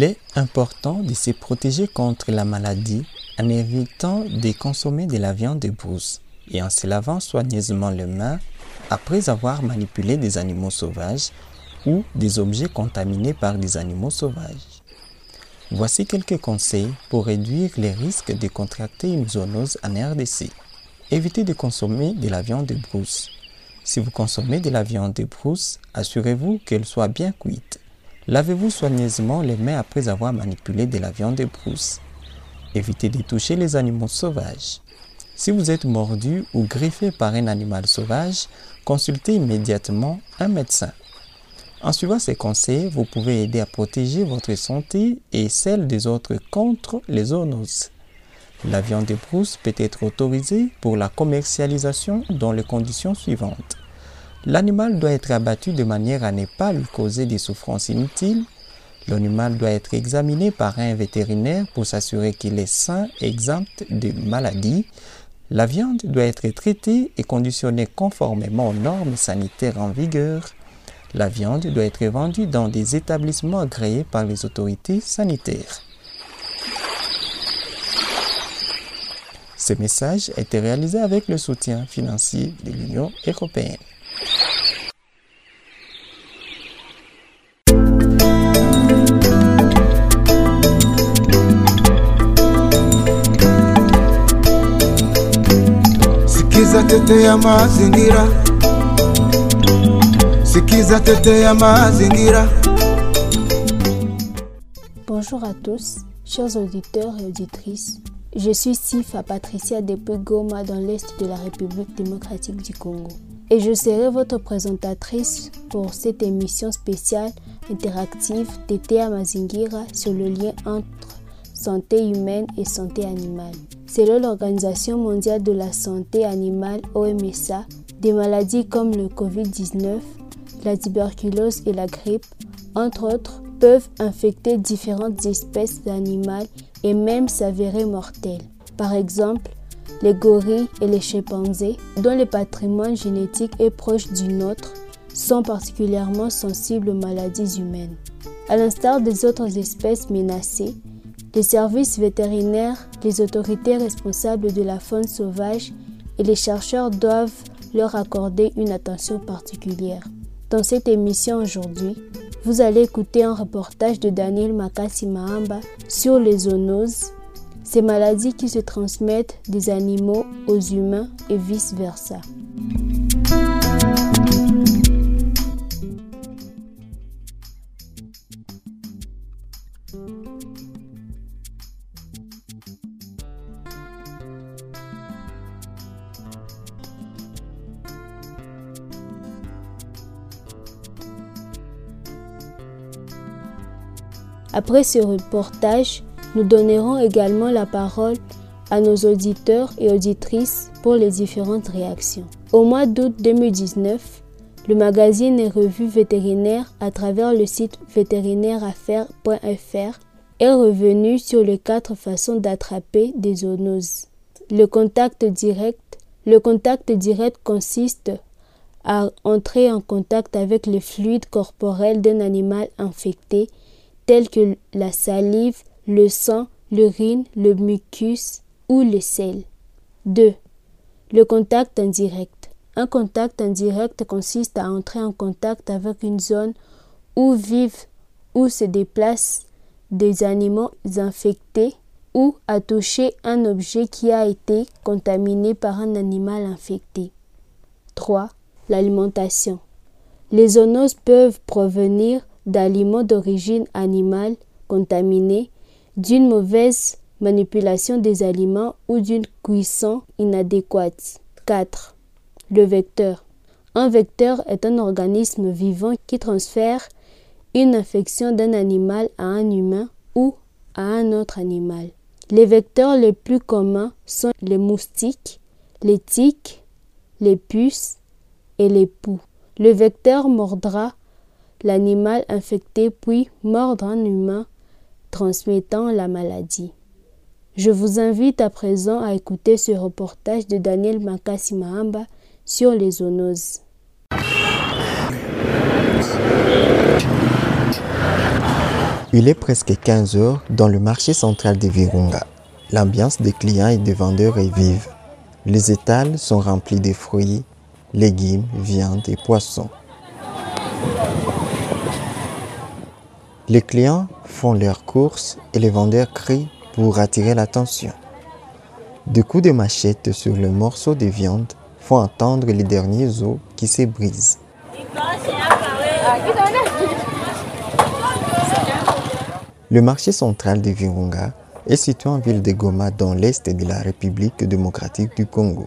Il est important de se protéger contre la maladie en évitant de consommer de la viande de brousse et en se lavant soigneusement les mains après avoir manipulé des animaux sauvages ou des objets contaminés par des animaux sauvages. Voici quelques conseils pour réduire les risques de contracter une zoonose en RDC. Évitez de consommer de la viande de brousse. Si vous consommez de la viande de brousse, assurez-vous qu'elle soit bien cuite. Lavez-vous soigneusement les mains après avoir manipulé de la viande de brousse. Évitez de toucher les animaux sauvages. Si vous êtes mordu ou griffé par un animal sauvage, consultez immédiatement un médecin. En suivant ces conseils, vous pouvez aider à protéger votre santé et celle des autres contre les zoonoses. La viande de brousse peut être autorisée pour la commercialisation dans les conditions suivantes. L'animal doit être abattu de manière à ne pas lui causer des souffrances inutiles. L'animal doit être examiné par un vétérinaire pour s'assurer qu'il est sain et exempt de maladies. La viande doit être traitée et conditionnée conformément aux normes sanitaires en vigueur. La viande doit être vendue dans des établissements agréés par les autorités sanitaires. Ce message a été réalisé avec le soutien financier de l'Union européenne. Bonjour à tous, chers auditeurs et auditrices. Je suis Sifa Patricia depuis Goma dans l'Est de la République démocratique du Congo. Et je serai votre présentatrice pour cette émission spéciale interactive à Mazingira sur le lien entre santé humaine et santé animale. Selon l'Organisation mondiale de la santé animale OMSA, des maladies comme le Covid-19, la tuberculose et la grippe, entre autres, peuvent infecter différentes espèces d'animaux et même s'avérer mortelles. Par exemple, les gorilles et les chimpanzés, dont le patrimoine génétique est proche du nôtre, sont particulièrement sensibles aux maladies humaines. À l'instar des autres espèces menacées, les services vétérinaires, les autorités responsables de la faune sauvage et les chercheurs doivent leur accorder une attention particulière. Dans cette émission aujourd'hui, vous allez écouter un reportage de Daniel Makasi Mahamba sur les zoonoses, ces maladies qui se transmettent des animaux aux humains et vice-versa. Après ce reportage, nous donnerons également la parole à nos auditeurs et auditrices pour les différentes réactions. Au mois d'août 2019, le magazine et revue vétérinaire à travers le site vétérinaire-affaires.fr est revenu sur les quatre façons d'attraper des zoonoses. Le contact direct. Le contact direct consiste à entrer en contact avec le fluide corporel d'un animal infecté tels que la salive, le sang, l'urine, le mucus ou le sel. 2. Le contact indirect. Un contact indirect consiste à entrer en contact avec une zone où vivent ou se déplacent des animaux infectés ou à toucher un objet qui a été contaminé par un animal infecté. 3. L'alimentation. Les zoonoses peuvent provenir d'aliments d'origine animale contaminés, d'une mauvaise manipulation des aliments ou d'une cuisson inadéquate. 4. Le vecteur. Un vecteur est un organisme vivant qui transfère une infection d'un animal à un humain ou à un autre animal. Les vecteurs les plus communs sont les moustiques, les tiques, les puces et les poux. Le vecteur mordra l'animal infecté puis mordre un humain transmettant la maladie. Je vous invite à présent à écouter ce reportage de Daniel Makasi Mahamba sur les zoonoses. Il est presque 15 heures dans le marché central de Virunga. L'ambiance des clients et des vendeurs est vive. Les étals sont remplis de fruits, légumes, viandes et poissons. Les clients font leurs courses et les vendeurs crient pour attirer l'attention. Des coups de machette sur le morceau de viande font entendre les derniers os qui se brisent. Le marché central de Virunga est situé en ville de Goma dans l'est de la République démocratique du Congo.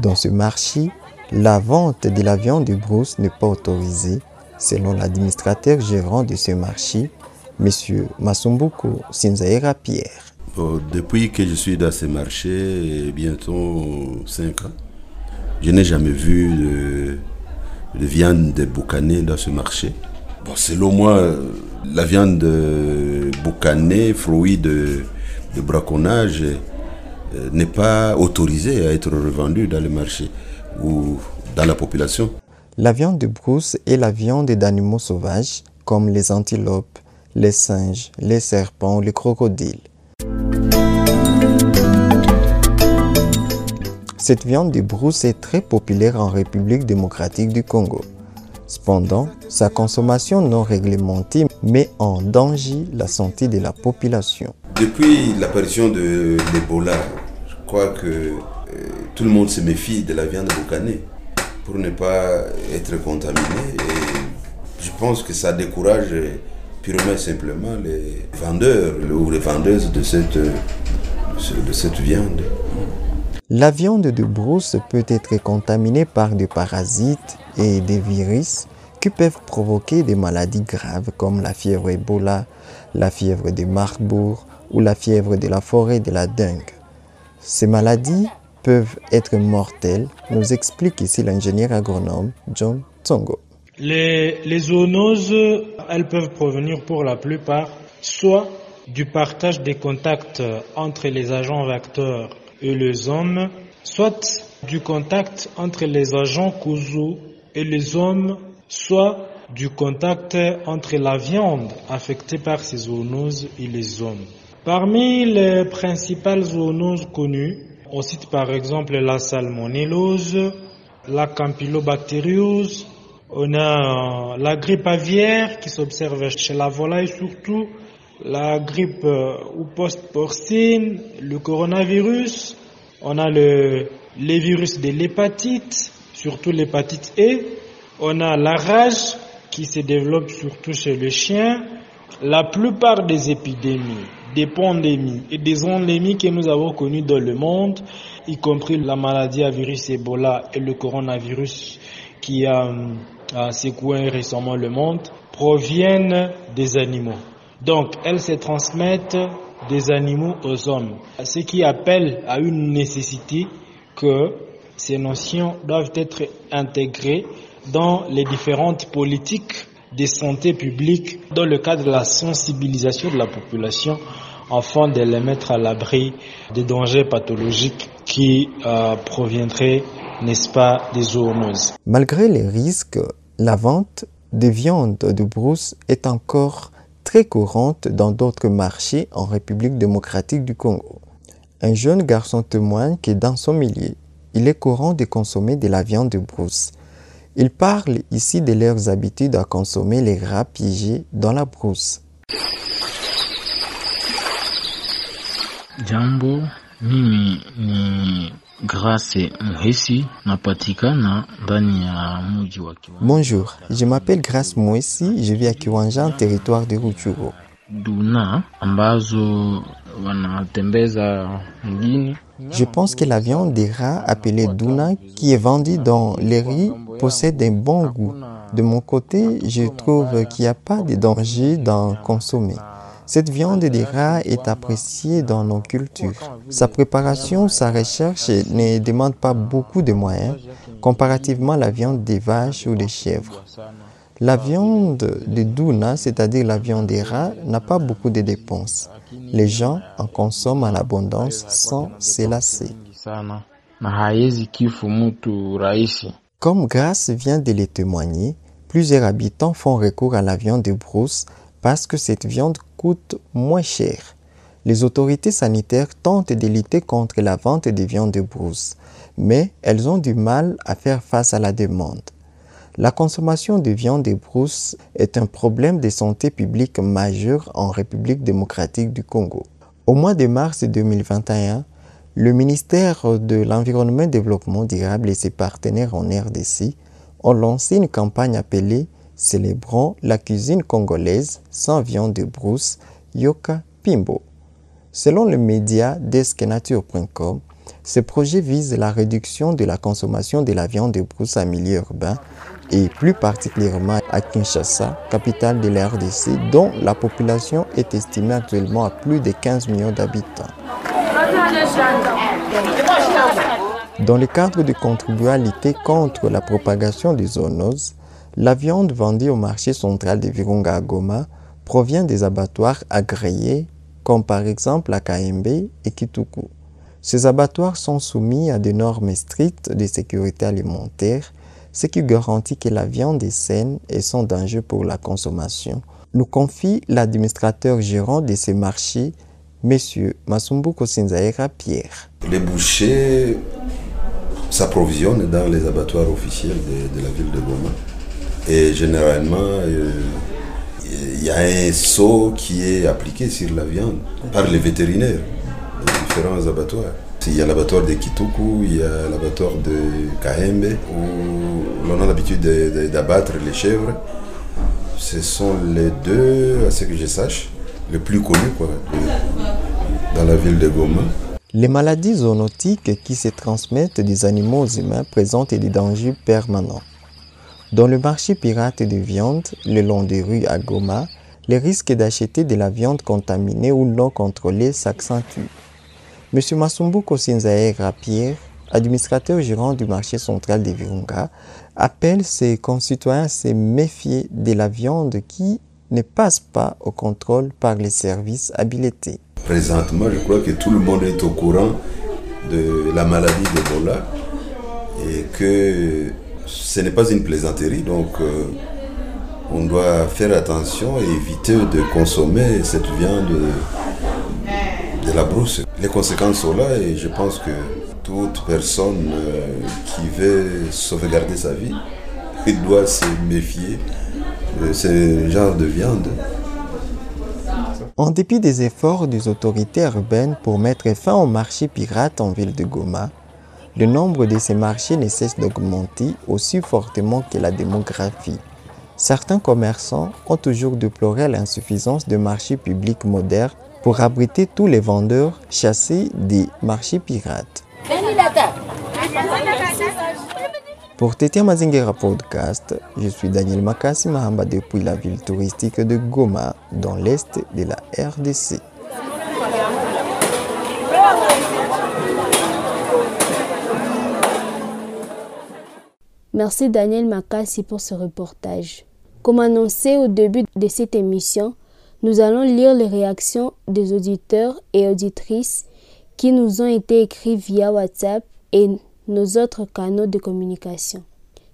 Dans ce marché, la vente de la viande de brousse n'est pas autorisée, selon l'administrateur gérant de ce marché, M. Masumbuko Sinzaera Pierre. Depuis que je suis dans ce marché, bientôt 5 ans, je n'ai jamais vu de, de viande dans ce marché. Selon moi, la viande de boucané, fruit de, braconnage, euh, n'est pas autorisée à être revendue dans le marché ou dans la population. La viande de brousse est la viande d'animaux sauvages comme les antilopes, les singes, les serpents, les crocodiles. Cette viande de brousse est très populaire en République démocratique du Congo. Cependant, sa consommation non réglementée met en danger la santé de la population. Depuis l'apparition de l'Ebola, je crois que euh, tout le monde se méfie de la viande boucanée ne pas être contaminé. Et je pense que ça décourage purement et simplement les vendeurs ou les vendeuses de cette, de cette viande. La viande de brousse peut être contaminée par des parasites et des virus qui peuvent provoquer des maladies graves comme la fièvre Ebola, la fièvre de Marburg ou la fièvre de la forêt de la dengue. Ces maladies peuvent être mortelles, nous explique ici l'ingénieur agronome John Tsongo. Les, les zoonoses, elles peuvent provenir pour la plupart soit du partage des contacts entre les agents vecteurs et les hommes, soit du contact entre les agents causaux et les hommes, soit du contact entre la viande affectée par ces zoonoses et les hommes. Parmi les principales zoonoses connues, on cite par exemple la salmonellose, la campylobacteriose, on a la grippe aviaire qui s'observe chez la volaille surtout, la grippe ou post-porcine, le coronavirus, on a le, les virus de l'hépatite, surtout l'hépatite E, on a la rage qui se développe surtout chez le chien, la plupart des épidémies, des pandémies et des endémies que nous avons connues dans le monde, y compris la maladie à virus Ebola et le coronavirus qui a, a secoué récemment le monde, proviennent des animaux. Donc, elles se transmettent des animaux aux hommes, ce qui appelle à une nécessité que ces notions doivent être intégrées dans les différentes politiques de santé publique dans le cadre de la sensibilisation de la population afin de les mettre à l'abri des dangers pathologiques qui euh, proviendraient, n'est-ce pas, des zoonoses. Malgré les risques, la vente de viande de brousse est encore très courante dans d'autres marchés en République démocratique du Congo. Un jeune garçon témoigne que dans son milieu, il est courant de consommer de la viande de brousse. Il parle ici de leurs habitudes à consommer les rats piégés dans la brousse. Jambo, mimi ni Grace Muhesi, napatikana ndani ya mji wa Kiwanja. Bonjour, je m'appelle Grace Mwesi, je vis à Kiwanja, en territoire de Rutshuru. Duna ambazo wanatembeza mjini Je pense que la viande des rats appelée Duna, qui est vendue dans les riz, possède un bon goût. De mon côté, je trouve qu'il n'y a pas de danger d'en consommer. Cette viande des rats est appréciée dans nos cultures. Sa préparation, sa recherche ne demande pas beaucoup de moyens comparativement à la viande des vaches ou des chèvres. La viande de Duna, c'est-à-dire la viande des rats, n'a pas beaucoup de dépenses. Les gens en consomment en abondance sans se lasser. sana na haiwezi kifu mtu rahisi. Comme Grace vient de le témoigner, plusieurs habitants font recours à la viande de brousse parce que cette viande coûte moins cher. Les autorités sanitaires tentent de lutter contre la vente de viande de brousse, mais elles ont du mal à faire face à la demande. La consommation de viande de brousse est un problème de santé publique majeur en République démocratique du Congo. Au mois de mars 2021, le ministère de l'Environnement et Développement durable et ses partenaires en RDC ont lancé une campagne appelée Célébrons la cuisine congolaise sans viande de brousse, Yoka Pimbo. Selon le média deskenature.com, ce projet vise la réduction de la consommation de la viande de brousse à milieu urbain et plus particulièrement à Kinshasa, capitale de la RDC, dont la population est estimée actuellement à plus de 15 millions d'habitants. Dans le cadre de contribuer à lutter contre la propagation des zoonoses, la viande vendue au marché central de Virunga à Goma provient des abattoirs agréés comme par exemple la KMB et Kituku. Ces abattoirs sont soumis à des normes strictes de sécurité alimentaire, ce qui garantit que la viande est saine et sans danger pour la consommation. Nous confie l'administrateur gérant de ces marchés, M. Masumbuko Sinzaera Pierre. Les bouchers s'approvisionnent dans les abattoirs officiels de, la ville de Goma. Et généralement, euh, il y a un saut qui est appliqué sur la viande par les vétérinaires des différents abattoirs. Il y a l'abattoir de Kituku, il y a l'abattoir de Kahembe, où l'on a l'habitude de- de- d'abattre les chèvres. Ce sont les deux, à ce que je sache, les plus connus dans la ville de Goma. Les maladies zoonotiques qui se transmettent des animaux aux humains présentent des dangers permanents. Dans le marché pirate de viande, le long des rues à Goma, les risques d'acheter de la viande contaminée ou non contrôlée s'accentuent. M. Masumbuko Sinzaera Pierre, administrateur gérant du marché central de Virunga, appelle ses concitoyens à se méfier de la viande qui ne passe pas au contrôle par les services habilités. Présentement, je crois que tout le monde est au courant de la maladie d'Ebola et que ce n'est pas une plaisanterie. Donc, euh, on doit faire attention et éviter de consommer cette viande de la brousse. Les conséquences sont là et je pense que toute personne euh, qui veut sauvegarder sa vie, doit se méfier de ce genre de viande. En dépit des efforts des autorités urbaines pour mettre fin au marché pirate en ville de Goma, le nombre de ces marchés ne cesse d'augmenter aussi fortement que la démographie. Certains commerçants ont toujours déploré l'insuffisance de marchés publics modernes pour abriter tous les vendeurs chassés des marchés pirates. Pour Tété Mazingera Podcast, je suis Daniel Makassi Mahamba depuis la ville touristique de Goma, dans l'est de la RDC. Merci Daniel Makassi pour ce reportage. Comme annoncé au début de cette émission, nous allons lire les réactions des auditeurs et auditrices qui nous ont été écrits via WhatsApp et nos autres canaux de communication.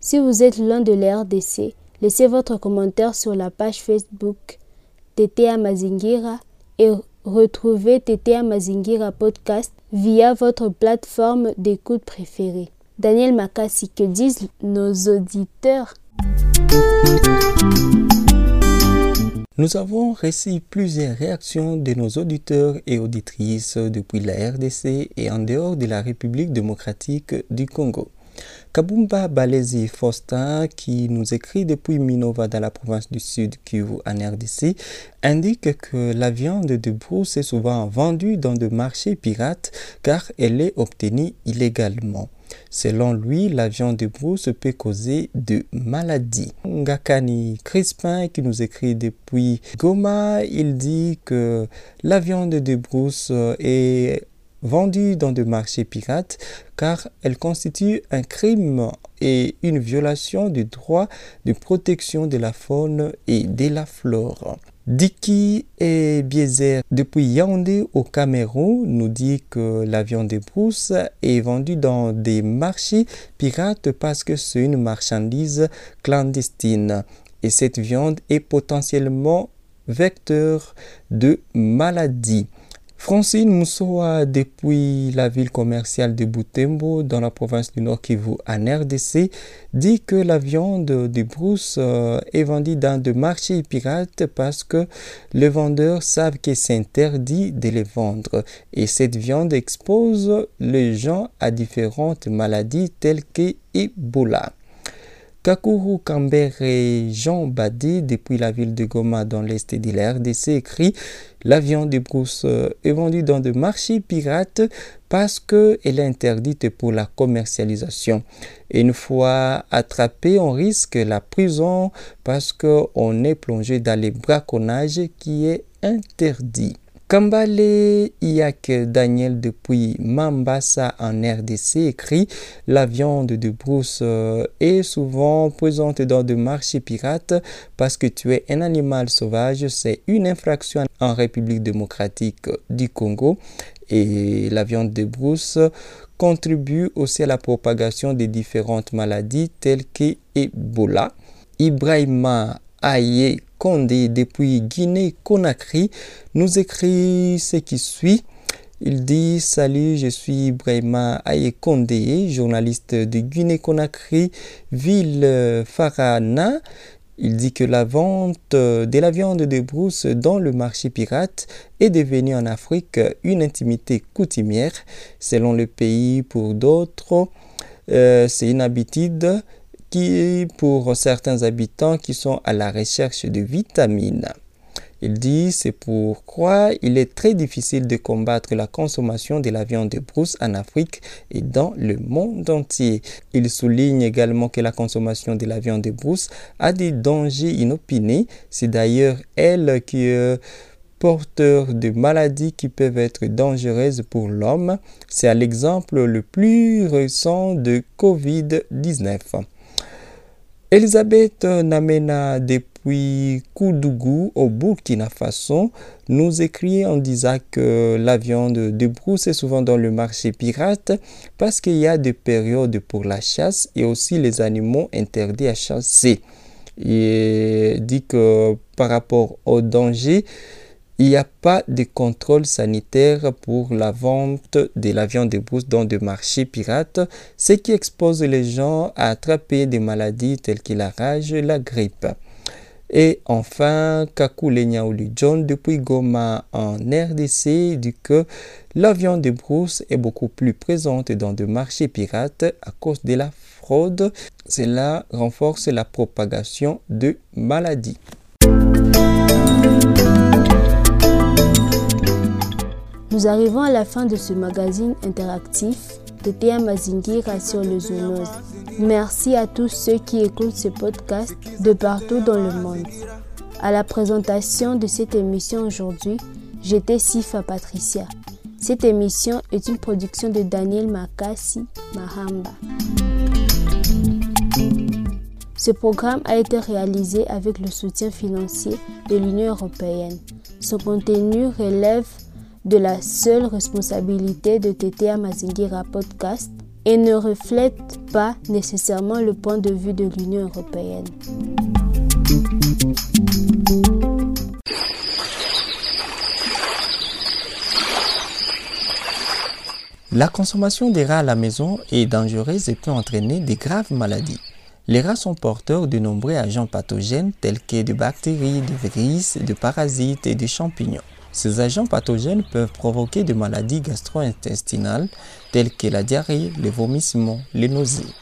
Si vous êtes loin de la RDC, laissez votre commentaire sur la page Facebook TTA Mazingira et retrouvez TTA Mazingira Podcast via votre plateforme d'écoute préférée. Daniel Makassi, que disent nos auditeurs? Nous avons reçu plusieurs réactions de nos auditeurs et auditrices depuis la RDC et en dehors de la République démocratique du Congo. Kabumba Balezi Faustin, qui nous écrit depuis Minova dans la province du Sud Kivu en RDC, indique que la viande de brousse est souvent vendue dans des marchés pirates car elle est obtenue illégalement. Selon lui, la viande de brousse peut causer de maladies. Ngakani Crispin, qui nous écrit depuis Goma, il dit que la viande de brousse est vendue dans des marchés pirates car elle constitue un crime et une violation du droit de protection de la faune et de la flore. Diki et Biezer depuis Yaoundé au Cameroun nous dit que la viande de brousse est vendue dans des marchés pirates parce que c'est une marchandise clandestine et cette viande est potentiellement vecteurs de maladies. Francine Moussoa, depuis la ville commerciale de Butembo, dans la province du Nord Kivu, en RDC, dit que la viande de brousse euh, est vendue dans des marchés pirates parce que les vendeurs savent que c'est interdit de les vendre. Et cette viande expose les gens à différentes maladies telles que Ebola. Kakuru et Jean Badi, depuis la ville de Goma dans l'est de la RDC, écrit La viande de brousse euh, est vendue dans des marchés pirates parce qu'elle est interdite pour la commercialisation. une fois attrapé, on risque la prison parce qu'on est plongé dans le braconnage qui est interdit. Kambale Iyak Daniel depuis Mambasa en RDC écrit La viande de brousse euh, est souvent présente dans des marchés pirates parce que tu es un animal sauvage. C'est une infraction en République démocratique du Congo et la viande de brousse contribue aussi à la propagation de différentes maladies telles que Ebola. Ibrahima Aye Condé depuis Guinée-Conakry nous écrit ce qui suit. Il dit Salut, je suis Ibrahima Aye Condé, journaliste de Guinée-Conakry, ville Farana. Il dit que la vente de la viande de brousse dans le marché pirate est devenue en Afrique une intimité coutumière. Selon le pays, pour d'autres, euh, c'est une habitude qui, pour certains habitants qui sont à la recherche de vitamines. Il dit c'est pourquoi il est très difficile de combattre la consommation de la viande de brousse en Afrique et dans le monde entier. Il souligne également que la consommation de la viande de brousse a des dangers inopinés. C'est d'ailleurs elle qui est porteur de maladies qui peuvent être dangereuses pour l'homme. C'est à l'exemple le plus récent de Covid-19. Elisabeth Namena depuis Koudougou au Burkina Faso nous écrit en disant que la viande de brousse est souvent dans le marché pirate parce qu'il y a des périodes pour la chasse et aussi les animaux interdits à chasser. Il dit que par rapport au danger, il n'y a pas de contrôle sanitaire pour la vente de la viande de brousse dans des marchés pirates, ce qui expose les gens à attraper des maladies telles que la rage et la grippe. Et enfin, Kaku Lenyaouli John depuis Goma en RDC dit que la viande de brousse est beaucoup plus présente dans des marchés pirates à cause de la fraude. Cela renforce la propagation de maladies. Nous arrivons à la fin de ce magazine interactif de Théa Mazingira sur le zoonose. Merci à tous ceux qui écoutent ce podcast de partout dans le monde. À la présentation de cette émission aujourd'hui, j'étais Sifa Patricia. Cette émission est une production de Daniel Makassi Mahamba. Ce programme a été réalisé avec le soutien financier de l'Union européenne. Son contenu relève de la seule responsabilité de TTA Mazingira Podcast et ne reflète pas nécessairement le point de vue de l'Union européenne. La consommation des rats à la maison est dangereuse et peut entraîner de graves maladies. Les rats sont porteurs de nombreux agents pathogènes tels que de bactéries, de virus, de parasites et de champignons. Ces agents pathogènes peuvent provoquer des maladies gastro-intestinales telles que la diarrhée, les vomissements, les nausées.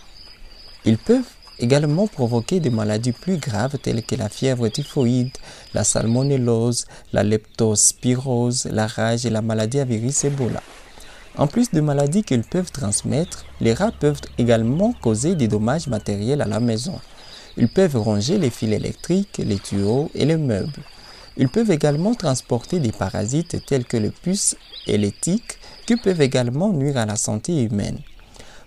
Ils peuvent également provoquer des maladies plus graves telles que la fièvre typhoïde, la salmonellose, la leptospirose, la rage et la maladie à Ebola. En plus de maladies qu'ils peuvent transmettre, les rats peuvent également causer des dommages matériels à la maison. Ils peuvent ronger les fils électriques, les tuyaux et les meubles. Ils peuvent également transporter des parasites tels que le puce et les tiques qui peuvent également nuire à la santé humaine.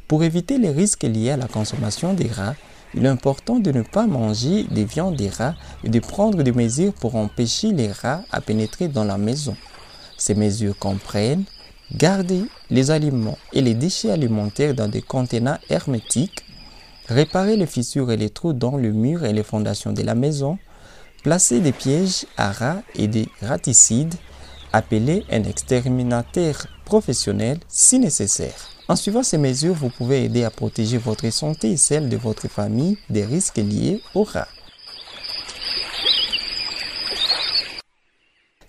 Pour éviter les risques liés à la consommation des rats, il est important de ne pas manger des viandes des rats et de prendre des mesures pour empêcher les rats à pénétrer dans la maison. Ces mesures comprennent garder les aliments et les déchets alimentaires dans des contenants hermétiques, réparer les fissures et les trous dans le mur et les fondations de la maison, Placez des pièges à rats et des raticides. Appelez un exterminateur professionnel si nécessaire. En suivant ces mesures, vous pouvez aider à protéger votre santé et celle de votre famille des risques liés aux rats.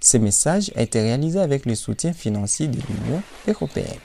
Ces messages a été réalisé avec le soutien financier de l'Union européenne.